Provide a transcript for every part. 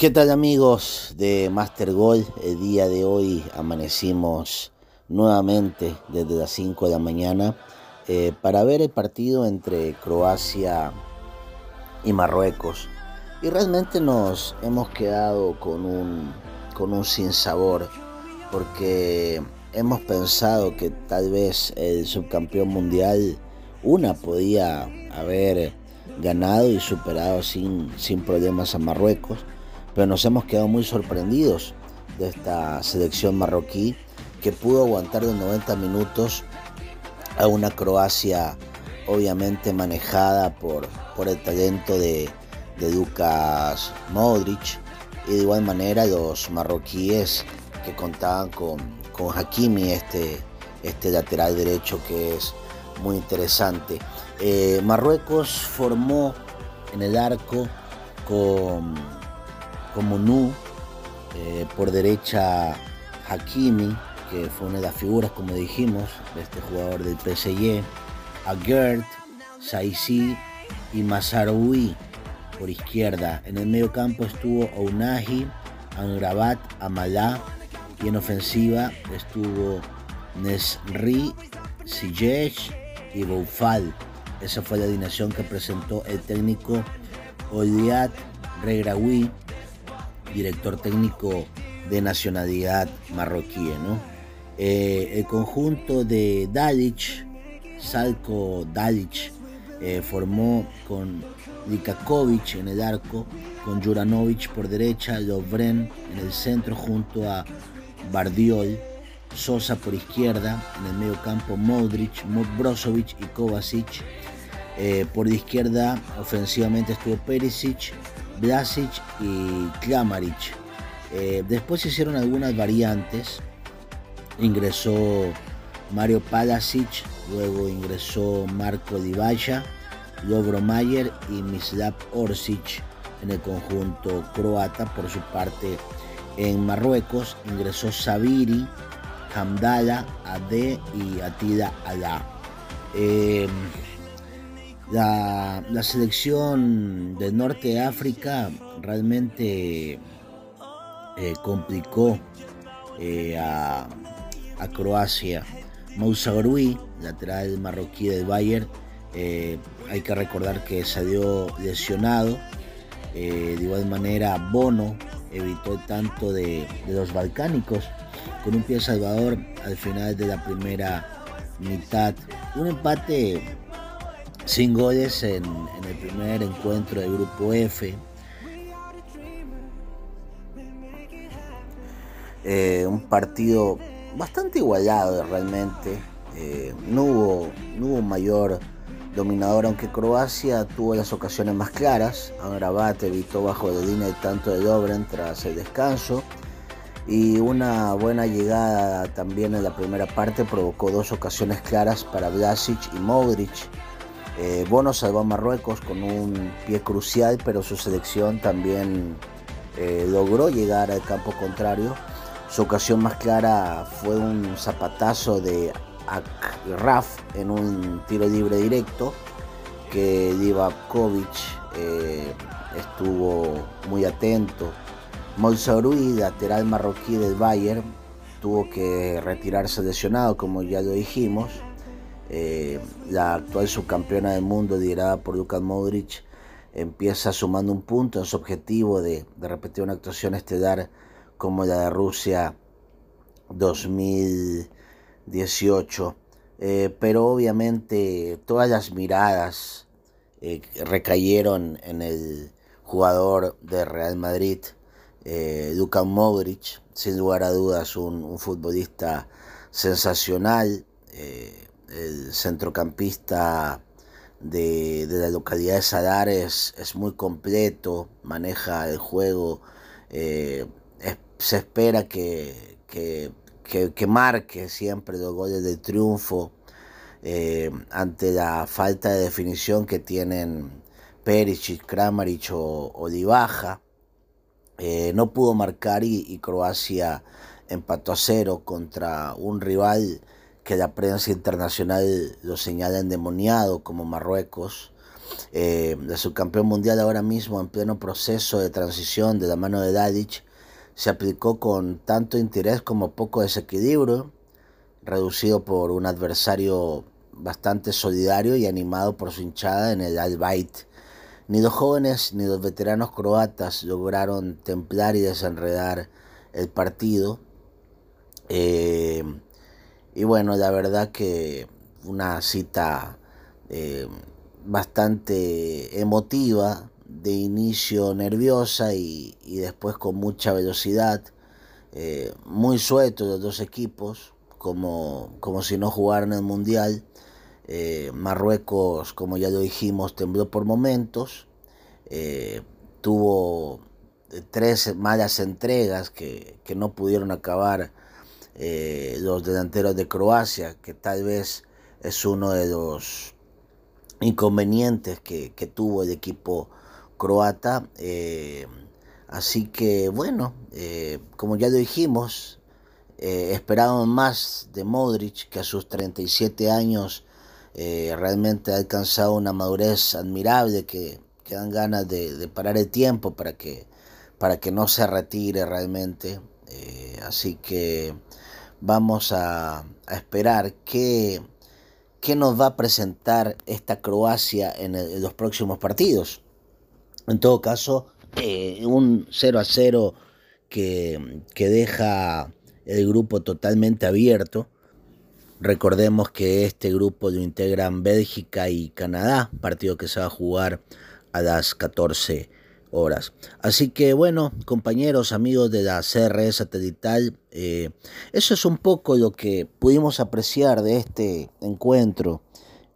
¿Qué tal amigos de Master Gold? El día de hoy amanecimos nuevamente desde las 5 de la mañana eh, para ver el partido entre Croacia y Marruecos. Y realmente nos hemos quedado con un, con un sinsabor porque hemos pensado que tal vez el subcampeón mundial una podía haber ganado y superado sin, sin problemas a Marruecos pero nos hemos quedado muy sorprendidos de esta selección marroquí que pudo aguantar los 90 minutos a una Croacia obviamente manejada por, por el talento de, de Lucas Modric y de igual manera los marroquíes que contaban con, con Hakimi, este, este lateral derecho que es muy interesante. Eh, Marruecos formó en el arco con como Nu, eh, por derecha Hakimi, que fue una de las figuras, como dijimos, de este jugador del PSG, a Gert, Saisi y Masaroui por izquierda. En el medio campo estuvo Ounahi, Angrabat, Amalá y en ofensiva estuvo Nesri, Sijesh y Boufal. Esa fue la alineación que presentó el técnico Oliat Regraoui director técnico de nacionalidad marroquí. ¿no? Eh, el conjunto de Dalic, Salko Dalic, eh, formó con Likakovic en el arco, con Juranovic por derecha, Lovren en el centro junto a Bardiol, Sosa por izquierda, en el medio campo Modric, Brozovic y Kovacic. Eh, por izquierda ofensivamente estuvo Perisic, Blasic y Klamaric. Eh, después hicieron algunas variantes. Ingresó Mario Palasic, luego ingresó Marco Divaya, Lovro Mayer y Mislav Orsic en el conjunto croata. Por su parte, en Marruecos ingresó Sabiri, Hamdala, Ade y Atida Alá. La, selección del norte de África realmente eh, complicó eh, a, Croacia. Moussa lateral marroquí del Bayern, eh, hay que recordar que salió lesionado. de igual manera, Bono evitó tanto de, de los balcánicos con un pie salvador al final de la primera mitad. Un empate sin goles en, el primer encuentro del grupo F. Eh, un partido bastante igualado realmente. Eh, no, hubo, mayor dominador, aunque Croacia tuvo las ocasiones más claras. Amrabat evitó bajo la línea de tanto de Dobren tras el descanso. Y una buena llegada también en la primera parte provocó dos ocasiones claras para Vlasic y Modric eh, Bono salvó a Marruecos con un pie crucial, pero su selección también eh, logró llegar al campo contrario. Su ocasión más clara fue un zapatazo de Akraf en un tiro libre directo que Divakovic eh, estuvo muy atento. Molsaurui, lateral marroquí del Bayern, tuvo que retirarse lesionado, como ya lo dijimos. Eh, la actual subcampeona del mundo, liderada por Luka Modric, empieza sumando un punto en su objetivo de, repetir una actuación estelar como la de Rusia 2018. Eh, pero obviamente todas las miradas eh, recayeron en el jugador de Real Madrid, Luka Modric, sin lugar a dudas un, futbolista sensacional el centrocampista de, la localidad de Sadares es muy completo, maneja el juego, eh, se espera que, que, marque siempre los goles de triunfo eh, ante la falta de definición que tienen Perisic, Kramaric o, o eh, no pudo marcar y, y Croacia empató a cero contra un rival que la prensa internacional lo señala endemoniado como Marruecos. eh, de subcampeón mundial ahora mismo en pleno proceso de transición de la mano de Dadic, se aplicó con tanto interés como poco desequilibrio, reducido por un adversario bastante solidario y animado por su hinchada en el Al Ni los jóvenes ni los veteranos croatas lograron templar y desenredar el partido. Eh, y bueno, la verdad que una cita eh, bastante emotiva, de inicio nerviosa y, después con mucha velocidad, eh, muy suelto los dos equipos, como, como si no jugaran el Mundial. Eh, Marruecos, como ya lo dijimos, tembló por momentos, tuvo tres malas entregas que, que no pudieron acabar los delanteros de Croacia, que tal vez es uno de los inconvenientes que, tuvo el equipo croata. Eh, así que bueno, eh, como ya lo dijimos, eh, esperábamos más de Modric, que a sus 37 años realmente ha alcanzado una madurez admirable, que, que dan ganas de, parar el tiempo para que, para que no se retire realmente. así que vamos a, esperar que qué nos va a presentar esta Croacia en, los próximos partidos. En todo caso, eh, un 0 a 0 que, que deja el grupo totalmente abierto. Recordemos que este grupo lo integran Bélgica y Canadá, partido que se va a jugar a las 14 horas. Así que bueno, compañeros, amigos de la CRE satelital, eh, eso es un poco lo que pudimos apreciar de este encuentro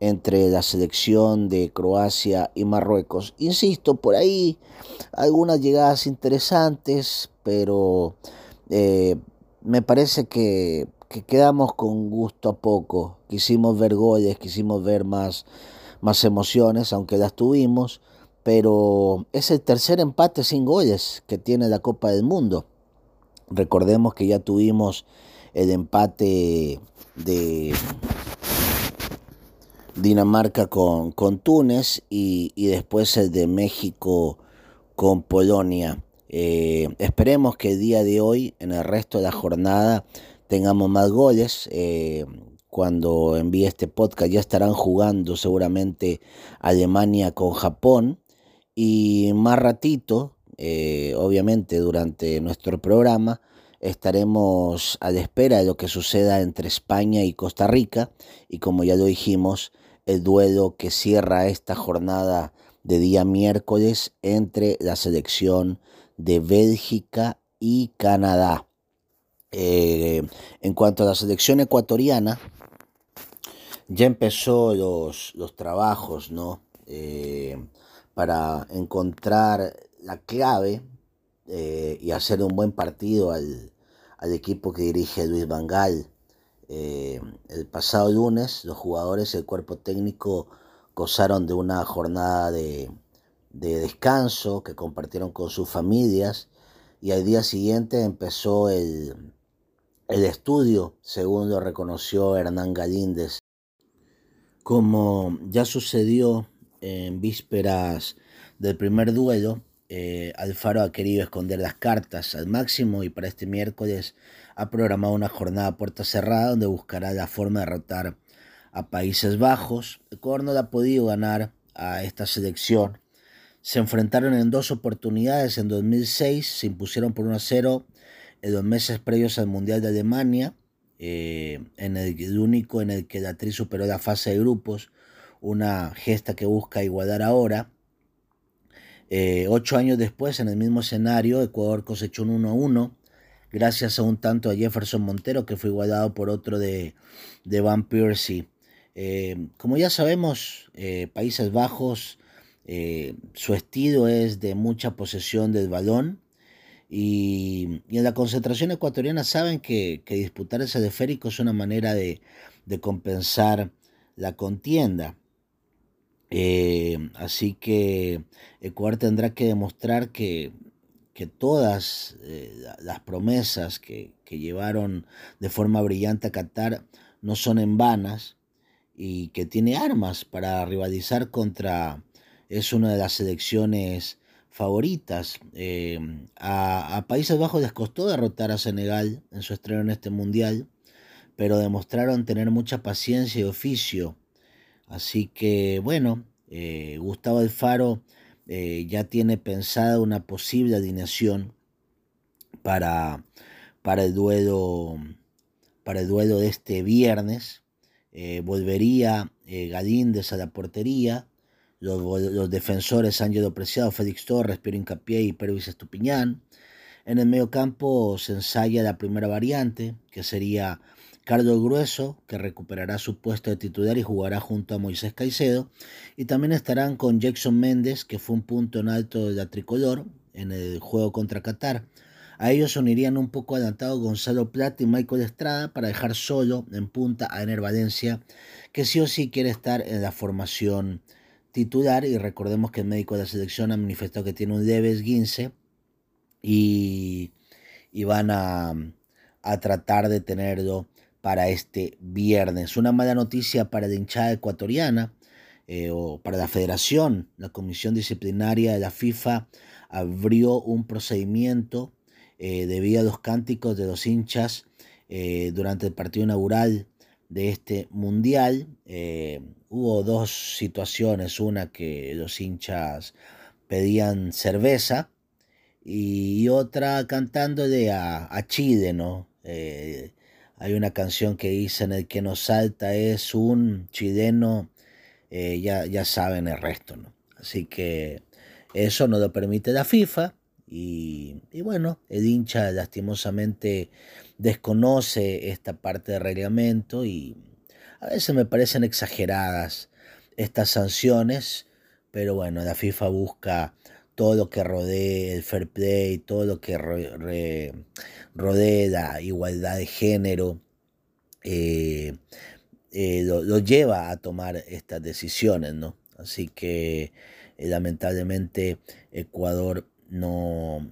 entre la selección de Croacia y Marruecos. Insisto, por ahí algunas llegadas interesantes, pero eh, me parece que, que, quedamos con gusto a poco. Quisimos ver goles, quisimos ver más, más emociones, aunque las tuvimos pero es el tercer empate sin goles que tiene la Copa del Mundo. Recordemos que ya tuvimos el empate de Dinamarca con, con Túnez y, después el de México con Polonia. Eh, esperemos que el día de hoy, en el resto de la jornada, tengamos más goles. Eh, cuando envíe este podcast ya estarán jugando seguramente Alemania con Japón y más ratito, eh, obviamente durante nuestro programa, estaremos a la espera de lo que suceda entre España y Costa Rica y como ya lo dijimos, el duelo que cierra esta jornada de día miércoles entre la selección de Bélgica y Canadá. Eh, en cuanto a la selección ecuatoriana, ya empezó los, los trabajos, ¿no? Eh, para encontrar la clave eh, y hacer un buen partido al, equipo que dirige Luis Vangal. Eh, el pasado lunes los jugadores y el cuerpo técnico gozaron de una jornada de, descanso que compartieron con sus familias y al día siguiente empezó el, el estudio, según lo reconoció Hernán Galíndez. Como ya sucedió en vísperas del primer duelo, eh, Alfaro ha querido esconder las cartas al máximo y para este miércoles ha programado una jornada a puerta cerrada donde buscará la forma de derrotar a Países Bajos. Ecuador no ha podido ganar a esta selección. Se enfrentaron en dos oportunidades en 2006, se impusieron por 1 a 0 en los meses previos al Mundial de Alemania, eh, en el, único en el que la tri superó la fase de grupos una gesta que busca igualar ahora. Eh, ocho años después, en el mismo escenario, Ecuador cosechó un 1-1 gracias a un tanto de Jefferson Montero que fue igualado por otro de, de Van Persie. Eh, como ya sabemos, eh, Países Bajos, su estilo es de mucha posesión del balón y, en la concentración ecuatoriana saben que, disputar ese deférico es una manera de, de compensar la contienda. Eh, así que Ecuador tendrá que demostrar que, que todas eh, las promesas que, llevaron de forma brillante a Qatar no son en vanas y que tiene armas para rivalizar contra, es una de las selecciones favoritas. Eh, a, Países Bajos les costó derrotar a Senegal en su estreno en este mundial, pero demostraron tener mucha paciencia y oficio. Así que bueno, eh, Gustavo Alfaro eh, ya tiene pensada una posible alineación para, para, el duelo, para el duelo de este viernes. volvería Galíndez a la portería los, defensores Ángelo Preciado, Félix Torres, Piero Incapié y Pervis Estupiñán. En el medio campo se ensaya la primera variante, que sería Carlos Grueso, que recuperará su puesto de titular y jugará junto a Moisés Caicedo. Y también estarán con Jackson Méndez, que fue un punto en alto de la tricolor en el juego contra Qatar. A ellos unirían un poco adelantado Gonzalo Plata y Michael Estrada para dejar solo en punta a Ener Valencia, que sí o sí quiere estar en la formación titular y recordemos que el médico de la selección ha manifestado que tiene un leve esguince y, van a, tratar de tenerlo para este viernes. Una mala noticia para la hinchada ecuatoriana eh, o para la federación. La comisión disciplinaria de la FIFA abrió un procedimiento eh, debido a los cánticos de los hinchas eh, durante el partido inaugural de este mundial. Eh, hubo dos situaciones, una que los hinchas pedían cerveza y otra cantándole a, a Chile, ¿no? Hay una canción que dice en el que nos salta es un chileno, eh, ya, ya saben el resto, ¿no? Así que eso no lo permite la FIFA y, y bueno, el hincha lastimosamente desconoce esta parte del reglamento y a veces me parecen exageradas estas sanciones, pero bueno, la FIFA busca todo lo que rodee el fair play, todo lo que rodee la igualdad de género, eh, eh, lo, lleva a tomar estas decisiones, ¿no? Así que eh, lamentablemente Ecuador no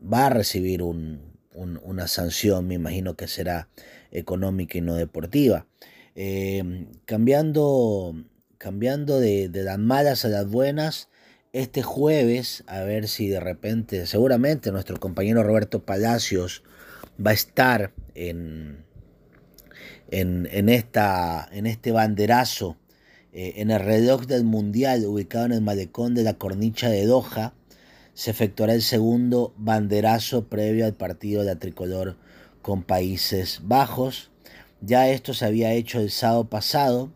va a recibir un, una sanción, me imagino que será económica y no deportiva. Eh, cambiando cambiando de, las malas a las buenas, este jueves, a ver si de repente, seguramente nuestro compañero Roberto Palacios va a estar en, en, esta, en este banderazo, eh, en el reloj del Mundial, ubicado en el malecón de la Cornicha de Doha, se efectuará el segundo banderazo previo al partido de la tricolor con Países Bajos. Ya esto se había hecho el sábado pasado,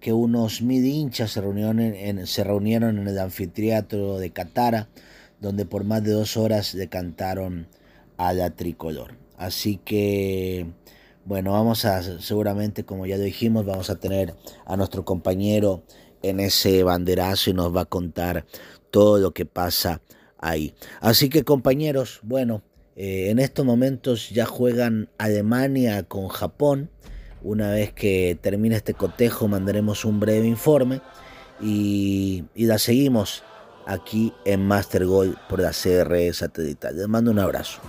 que unos mil hinchas se reunieron en, se reunieron en el anfiteatro de Catara, donde por más de dos horas le cantaron a la tricolor. Así que, bueno, vamos a, seguramente, como ya lo dijimos, vamos a tener a nuestro compañero en ese banderazo y nos va a contar todo lo que pasa ahí. Así que compañeros, bueno, eh, en estos momentos ya juegan Alemania con Japón. Una vez que termine este cotejo mandaremos un breve informe y, la seguimos aquí en Master Gold por la CR satelital. Les mando un abrazo.